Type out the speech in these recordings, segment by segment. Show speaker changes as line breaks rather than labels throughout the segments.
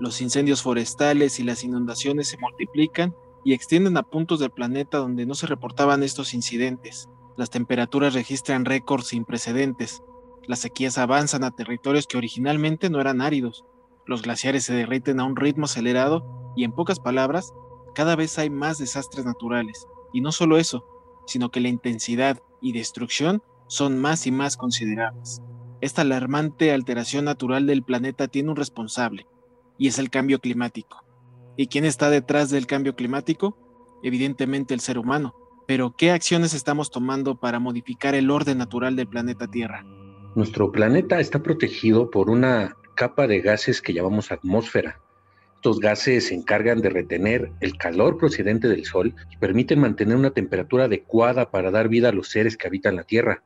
Los incendios forestales y las inundaciones se multiplican y extienden a puntos del planeta donde no se reportaban estos incidentes. Las temperaturas registran récords sin precedentes. Las sequías avanzan a territorios que originalmente no eran áridos. Los glaciares se derriten a un ritmo acelerado y en pocas palabras, cada vez hay más desastres naturales. Y no solo eso, sino que la intensidad y destrucción son más y más considerables. Esta alarmante alteración natural del planeta tiene un responsable, y es el cambio climático. ¿Y quién está detrás del cambio climático? Evidentemente el ser humano. Pero ¿qué acciones estamos tomando para modificar el orden natural del planeta Tierra?
Nuestro planeta está protegido por una capa de gases que llamamos atmósfera. Estos gases se encargan de retener el calor procedente del Sol y permiten mantener una temperatura adecuada para dar vida a los seres que habitan la Tierra.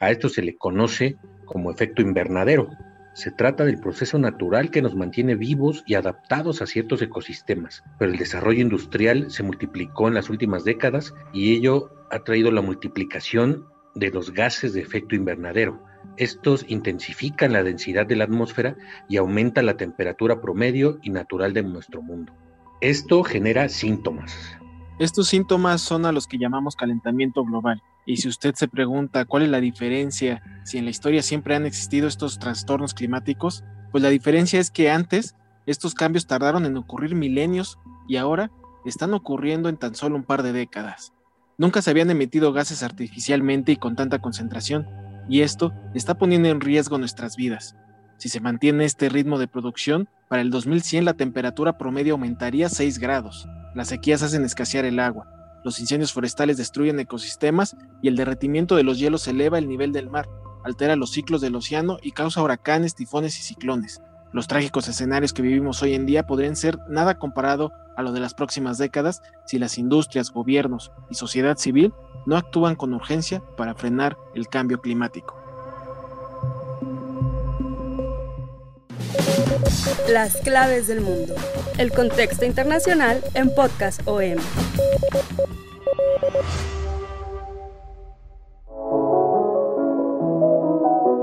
A esto se le conoce como efecto invernadero. Se trata del proceso natural que nos mantiene vivos y adaptados a ciertos ecosistemas, pero el desarrollo industrial se multiplicó en las últimas décadas y ello ha traído la multiplicación de los gases de efecto invernadero. Estos intensifican la densidad de la atmósfera y aumenta la temperatura promedio y natural de nuestro mundo. Esto genera síntomas.
Estos síntomas son a los que llamamos calentamiento global. Y si usted se pregunta cuál es la diferencia, si en la historia siempre han existido estos trastornos climáticos, pues la diferencia es que antes estos cambios tardaron en ocurrir milenios y ahora están ocurriendo en tan solo un par de décadas. Nunca se habían emitido gases artificialmente y con tanta concentración, y esto está poniendo en riesgo nuestras vidas. Si se mantiene este ritmo de producción, para el 2100 la temperatura promedio aumentaría 6 grados. Las sequías hacen escasear el agua, los incendios forestales destruyen ecosistemas y el derretimiento de los hielos eleva el nivel del mar, altera los ciclos del océano y causa huracanes, tifones y ciclones. Los trágicos escenarios que vivimos hoy en día podrían ser nada comparado a lo de las próximas décadas si las industrias, gobiernos y sociedad civil no actúan con urgencia para frenar el cambio climático.
Las claves del mundo. El contexto internacional en Podcast OM.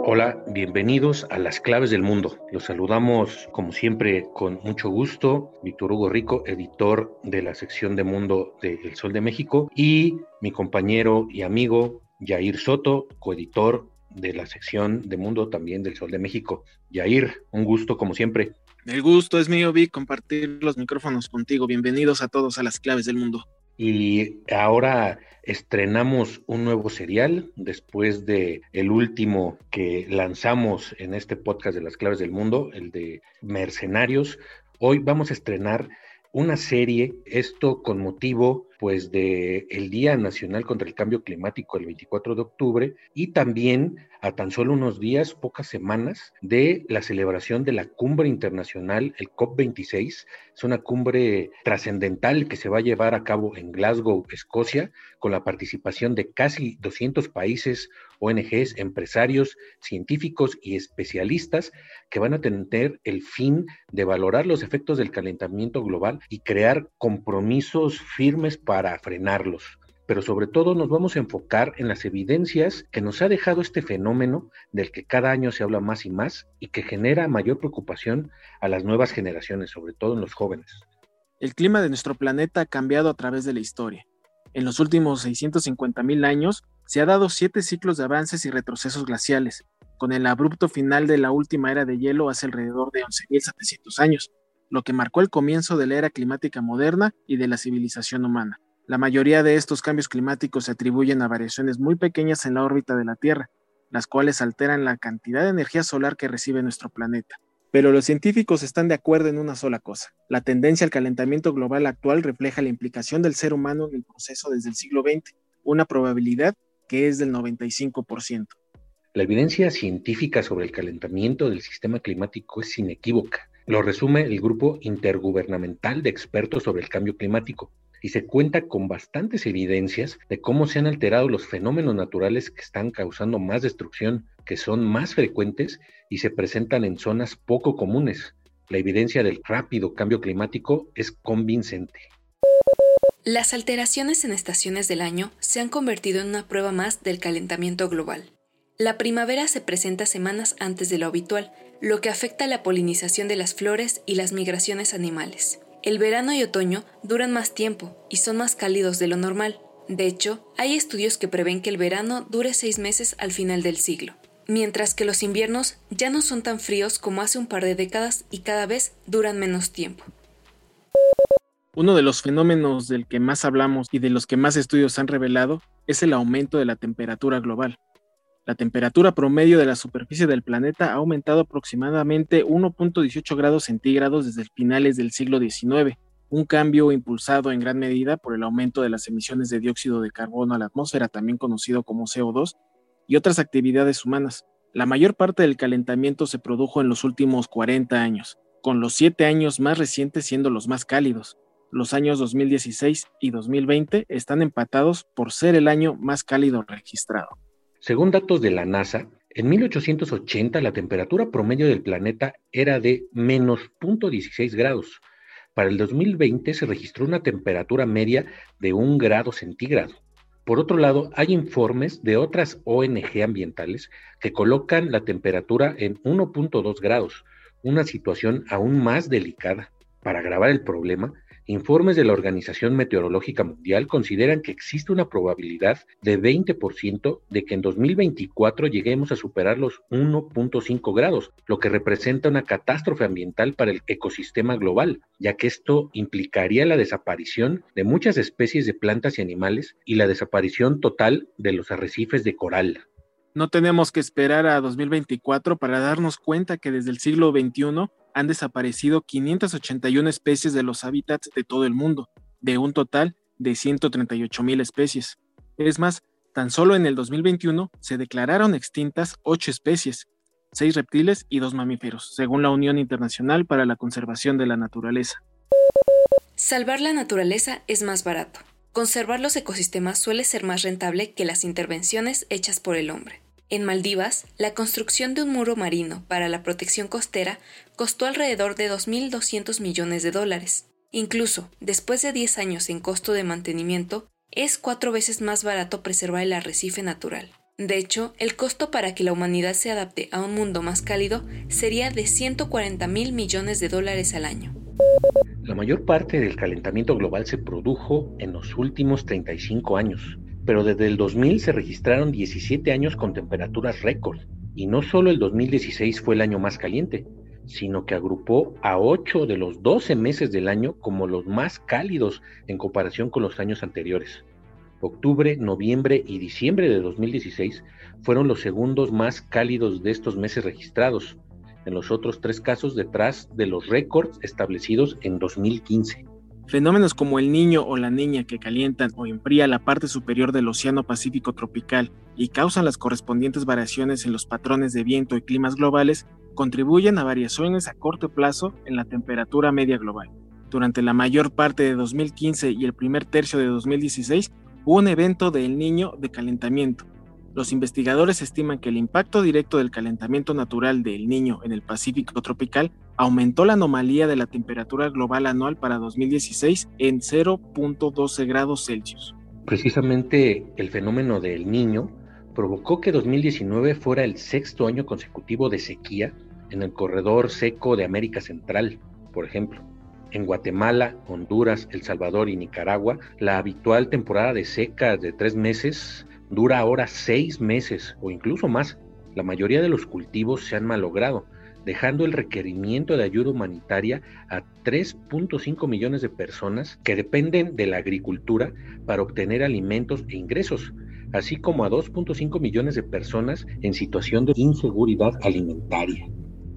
Hola, bienvenidos a Las Claves del Mundo. Los saludamos como siempre con mucho gusto. Víctor Hugo Rico, editor de la sección de Mundo de El Sol de México, y mi compañero y amigo Yair Soto, coeditor de la sección de Mundo también del Sol de México. Yair, un gusto como siempre.
El gusto es mío, Vic, compartir los micrófonos contigo. Bienvenidos a todos a las claves del mundo.
Y ahora estrenamos un nuevo serial después de el último que lanzamos en este podcast de las claves del mundo, el de Mercenarios. Hoy vamos a estrenar una serie, esto con motivo pues de el Día Nacional contra el Cambio Climático el 24 de octubre y también a tan solo unos días, pocas semanas, de la celebración de la cumbre internacional, el COP26. Es una cumbre trascendental que se va a llevar a cabo en Glasgow, Escocia, con la participación de casi 200 países, ONGs, empresarios, científicos y especialistas que van a tener el fin de valorar los efectos del calentamiento global y crear compromisos firmes para frenarlos pero sobre todo nos vamos a enfocar en las evidencias que nos ha dejado este fenómeno del que cada año se habla más y más y que genera mayor preocupación a las nuevas generaciones, sobre todo en los jóvenes.
El clima de nuestro planeta ha cambiado a través de la historia. En los últimos 650 mil años se ha dado siete ciclos de avances y retrocesos glaciales, con el abrupto final de la última era de hielo hace alrededor de 11.700 años, lo que marcó el comienzo de la era climática moderna y de la civilización humana. La mayoría de estos cambios climáticos se atribuyen a variaciones muy pequeñas en la órbita de la Tierra, las cuales alteran la cantidad de energía solar que recibe nuestro planeta. Pero los científicos están de acuerdo en una sola cosa. La tendencia al calentamiento global actual refleja la implicación del ser humano en el proceso desde el siglo XX, una probabilidad que es del 95%.
La evidencia científica sobre el calentamiento del sistema climático es inequívoca. Lo resume el Grupo Intergubernamental de Expertos sobre el Cambio Climático y se cuenta con bastantes evidencias de cómo se han alterado los fenómenos naturales que están causando más destrucción, que son más frecuentes y se presentan en zonas poco comunes. La evidencia del rápido cambio climático es convincente.
Las alteraciones en estaciones del año se han convertido en una prueba más del calentamiento global. La primavera se presenta semanas antes de lo habitual, lo que afecta la polinización de las flores y las migraciones animales. El verano y otoño duran más tiempo y son más cálidos de lo normal. De hecho, hay estudios que prevén que el verano dure seis meses al final del siglo, mientras que los inviernos ya no son tan fríos como hace un par de décadas y cada vez duran menos tiempo.
Uno de los fenómenos del que más hablamos y de los que más estudios han revelado es el aumento de la temperatura global. La temperatura promedio de la superficie del planeta ha aumentado aproximadamente 1.18 grados centígrados desde finales del siglo XIX, un cambio impulsado en gran medida por el aumento de las emisiones de dióxido de carbono a la atmósfera, también conocido como CO2, y otras actividades humanas. La mayor parte del calentamiento se produjo en los últimos 40 años, con los siete años más recientes siendo los más cálidos. Los años 2016 y 2020 están empatados por ser el año más cálido registrado.
Según datos de la NASA, en 1880 la temperatura promedio del planeta era de menos 0.16 grados. Para el 2020 se registró una temperatura media de 1 grado centígrado. Por otro lado, hay informes de otras ONG ambientales que colocan la temperatura en 1.2 grados, una situación aún más delicada. Para agravar el problema, Informes de la Organización Meteorológica Mundial consideran que existe una probabilidad de 20% de que en 2024 lleguemos a superar los 1.5 grados, lo que representa una catástrofe ambiental para el ecosistema global, ya que esto implicaría la desaparición de muchas especies de plantas y animales y la desaparición total de los arrecifes de coral.
No tenemos que esperar a 2024 para darnos cuenta que desde el siglo XXI han desaparecido 581 especies de los hábitats de todo el mundo, de un total de 138 mil especies. Es más, tan solo en el 2021 se declararon extintas 8 especies, 6 reptiles y 2 mamíferos, según la Unión Internacional para la Conservación de la Naturaleza.
Salvar la naturaleza es más barato. Conservar los ecosistemas suele ser más rentable que las intervenciones hechas por el hombre. En Maldivas, la construcción de un muro marino para la protección costera costó alrededor de 2.200 millones de dólares. Incluso, después de 10 años en costo de mantenimiento, es cuatro veces más barato preservar el arrecife natural. De hecho, el costo para que la humanidad se adapte a un mundo más cálido sería de 140 mil millones de dólares al año.
La mayor parte del calentamiento global se produjo en los últimos 35 años, pero desde el 2000 se registraron 17 años con temperaturas récord. Y no solo el 2016 fue el año más caliente, sino que agrupó a 8 de los 12 meses del año como los más cálidos en comparación con los años anteriores. Octubre, noviembre y diciembre de 2016 fueron los segundos más cálidos de estos meses registrados, en los otros tres casos detrás de los récords establecidos en 2015.
Fenómenos como el niño o la niña que calientan o enfría la parte superior del Océano Pacífico tropical y causan las correspondientes variaciones en los patrones de viento y climas globales contribuyen a variaciones a corto plazo en la temperatura media global. Durante la mayor parte de 2015 y el primer tercio de 2016 hubo un evento del niño de calentamiento, los investigadores estiman que el impacto directo del calentamiento natural del Niño en el Pacífico tropical aumentó la anomalía de la temperatura global anual para 2016 en 0.12 grados Celsius.
Precisamente el fenómeno del Niño provocó que 2019 fuera el sexto año consecutivo de sequía en el corredor seco de América Central, por ejemplo. En Guatemala, Honduras, El Salvador y Nicaragua, la habitual temporada de seca de tres meses dura ahora seis meses o incluso más. La mayoría de los cultivos se han malogrado, dejando el requerimiento de ayuda humanitaria a 3.5 millones de personas que dependen de la agricultura para obtener alimentos e ingresos, así como a 2.5 millones de personas en situación de inseguridad alimentaria.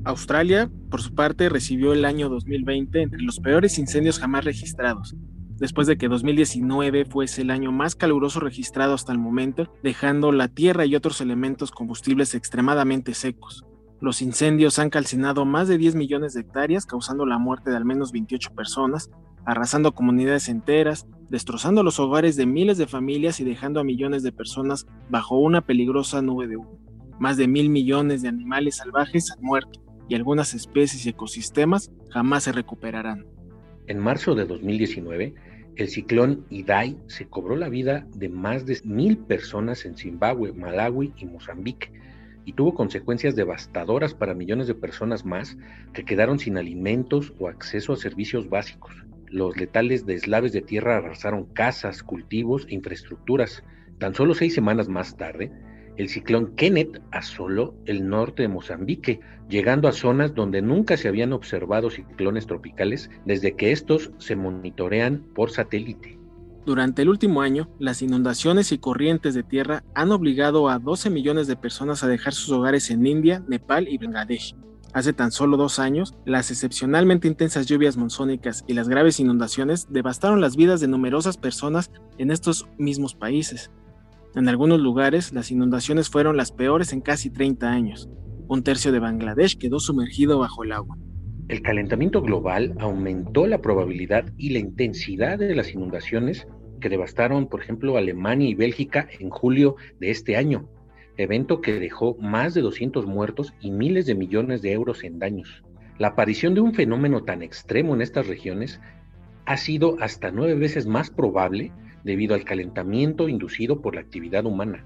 Australia, por su parte, recibió el año 2020 entre los peores incendios jamás registrados, después de que 2019 fuese el año más caluroso registrado hasta el momento, dejando la tierra y otros elementos combustibles extremadamente secos. Los incendios han calcinado más de 10 millones de hectáreas, causando la muerte de al menos 28 personas, arrasando comunidades enteras, destrozando los hogares de miles de familias y dejando a millones de personas bajo una peligrosa nube de humo. Más de mil millones de animales salvajes han muerto y algunas especies y ecosistemas jamás se recuperarán.
En marzo de 2019, el ciclón Idai se cobró la vida de más de mil personas en Zimbabue, Malawi y Mozambique y tuvo consecuencias devastadoras para millones de personas más que quedaron sin alimentos o acceso a servicios básicos. Los letales deslaves de tierra arrasaron casas, cultivos e infraestructuras. Tan solo seis semanas más tarde, el ciclón Kenneth asoló el norte de Mozambique, llegando a zonas donde nunca se habían observado ciclones tropicales desde que estos se monitorean por satélite.
Durante el último año, las inundaciones y corrientes de tierra han obligado a 12 millones de personas a dejar sus hogares en India, Nepal y Bangladesh. Hace tan solo dos años, las excepcionalmente intensas lluvias monzónicas y las graves inundaciones devastaron las vidas de numerosas personas en estos mismos países. En algunos lugares, las inundaciones fueron las peores en casi 30 años. Un tercio de Bangladesh quedó sumergido bajo el agua.
El calentamiento global aumentó la probabilidad y la intensidad de las inundaciones que devastaron, por ejemplo, Alemania y Bélgica en julio de este año, evento que dejó más de 200 muertos y miles de millones de euros en daños. La aparición de un fenómeno tan extremo en estas regiones ha sido hasta nueve veces más probable debido al calentamiento inducido por la actividad humana.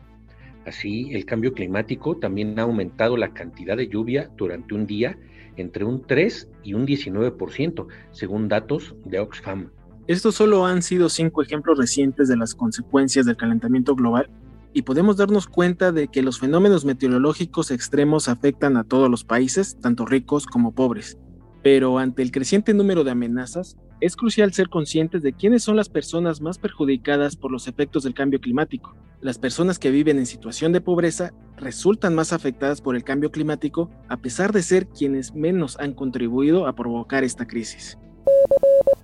Así, el cambio climático también ha aumentado la cantidad de lluvia durante un día entre un 3 y un 19%, según datos de Oxfam.
Estos solo han sido cinco ejemplos recientes de las consecuencias del calentamiento global y podemos darnos cuenta de que los fenómenos meteorológicos extremos afectan a todos los países, tanto ricos como pobres. Pero ante el creciente número de amenazas, es crucial ser conscientes de quiénes son las personas más perjudicadas por los efectos del cambio climático. Las personas que viven en situación de pobreza resultan más afectadas por el cambio climático a pesar de ser quienes menos han contribuido a provocar esta crisis.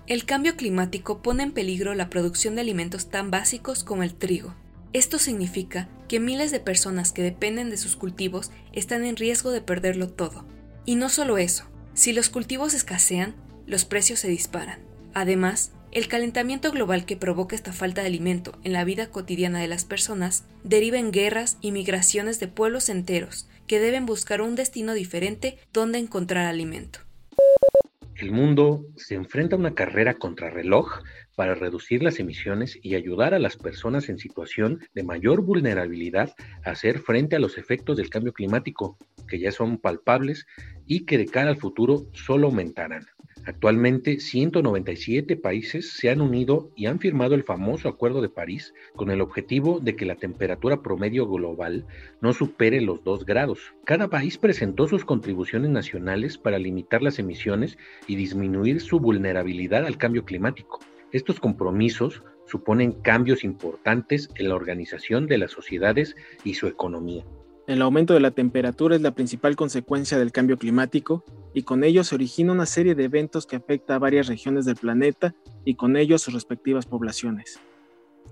El cambio climático pone en peligro la producción de alimentos tan básicos como el trigo. Esto significa que miles de personas que dependen de sus cultivos están en riesgo de perderlo todo. Y no solo eso, si los cultivos escasean, los precios se disparan. Además, el calentamiento global que provoca esta falta de alimento en la vida cotidiana de las personas deriva en guerras y migraciones de pueblos enteros que deben buscar un destino diferente donde encontrar alimento.
El mundo se enfrenta a una carrera contrarreloj para reducir las emisiones y ayudar a las personas en situación de mayor vulnerabilidad a hacer frente a los efectos del cambio climático, que ya son palpables y que de cara al futuro solo aumentarán. Actualmente, 197 países se han unido y han firmado el famoso Acuerdo de París con el objetivo de que la temperatura promedio global no supere los 2 grados. Cada país presentó sus contribuciones nacionales para limitar las emisiones y disminuir su vulnerabilidad al cambio climático. Estos compromisos suponen cambios importantes en la organización de las sociedades y su economía.
El aumento de la temperatura es la principal consecuencia del cambio climático y con ello se origina una serie de eventos que afecta a varias regiones del planeta y con ello a sus respectivas poblaciones.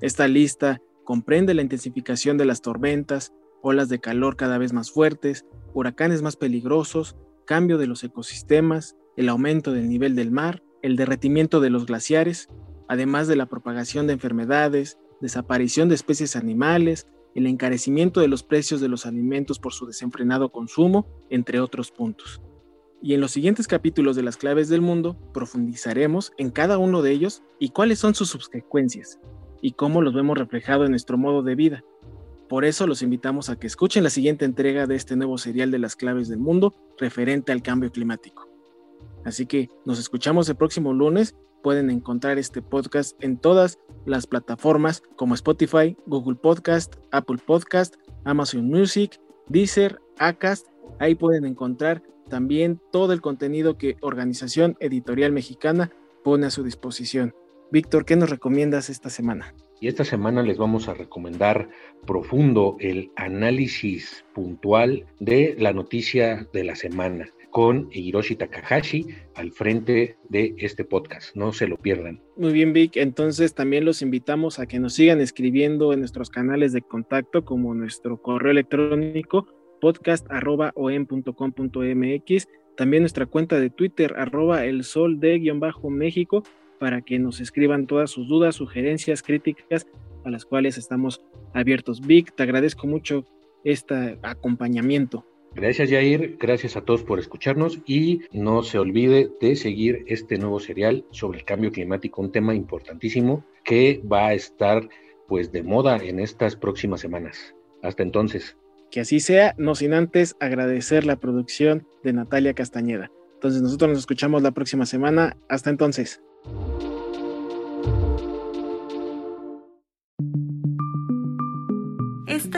Esta lista comprende la intensificación de las tormentas, olas de calor cada vez más fuertes, huracanes más peligrosos, cambio de los ecosistemas, el aumento del nivel del mar, el derretimiento de los glaciares, además de la propagación de enfermedades, desaparición de especies animales, el encarecimiento de los precios de los alimentos por su desenfrenado consumo, entre otros puntos. Y en los siguientes capítulos de las claves del mundo profundizaremos en cada uno de ellos y cuáles son sus subsecuencias y cómo los vemos reflejado en nuestro modo de vida. Por eso los invitamos a que escuchen la siguiente entrega de este nuevo serial de las claves del mundo referente al cambio climático. Así que nos escuchamos el próximo lunes pueden encontrar este podcast en todas las plataformas como Spotify, Google Podcast, Apple Podcast, Amazon Music, Deezer, Acast. Ahí pueden encontrar también todo el contenido que Organización Editorial Mexicana pone a su disposición. Víctor, ¿qué nos recomiendas esta semana?
Y esta semana les vamos a recomendar profundo el análisis puntual de la noticia de la semana con Hiroshi Takahashi al frente de este podcast. No se lo pierdan.
Muy bien, Vic. Entonces también los invitamos a que nos sigan escribiendo en nuestros canales de contacto como nuestro correo electrónico podcast.om.com.mx, también nuestra cuenta de Twitter arroba el sol de guion bajo México para que nos escriban todas sus dudas, sugerencias, críticas a las cuales estamos abiertos. Vic, te agradezco mucho este acompañamiento.
Gracias Jair, gracias a todos por escucharnos y no se olvide de seguir este nuevo serial sobre el cambio climático, un tema importantísimo que va a estar pues de moda en estas próximas semanas. Hasta entonces.
Que así sea, no sin antes agradecer la producción de Natalia Castañeda. Entonces nosotros nos escuchamos la próxima semana. Hasta entonces.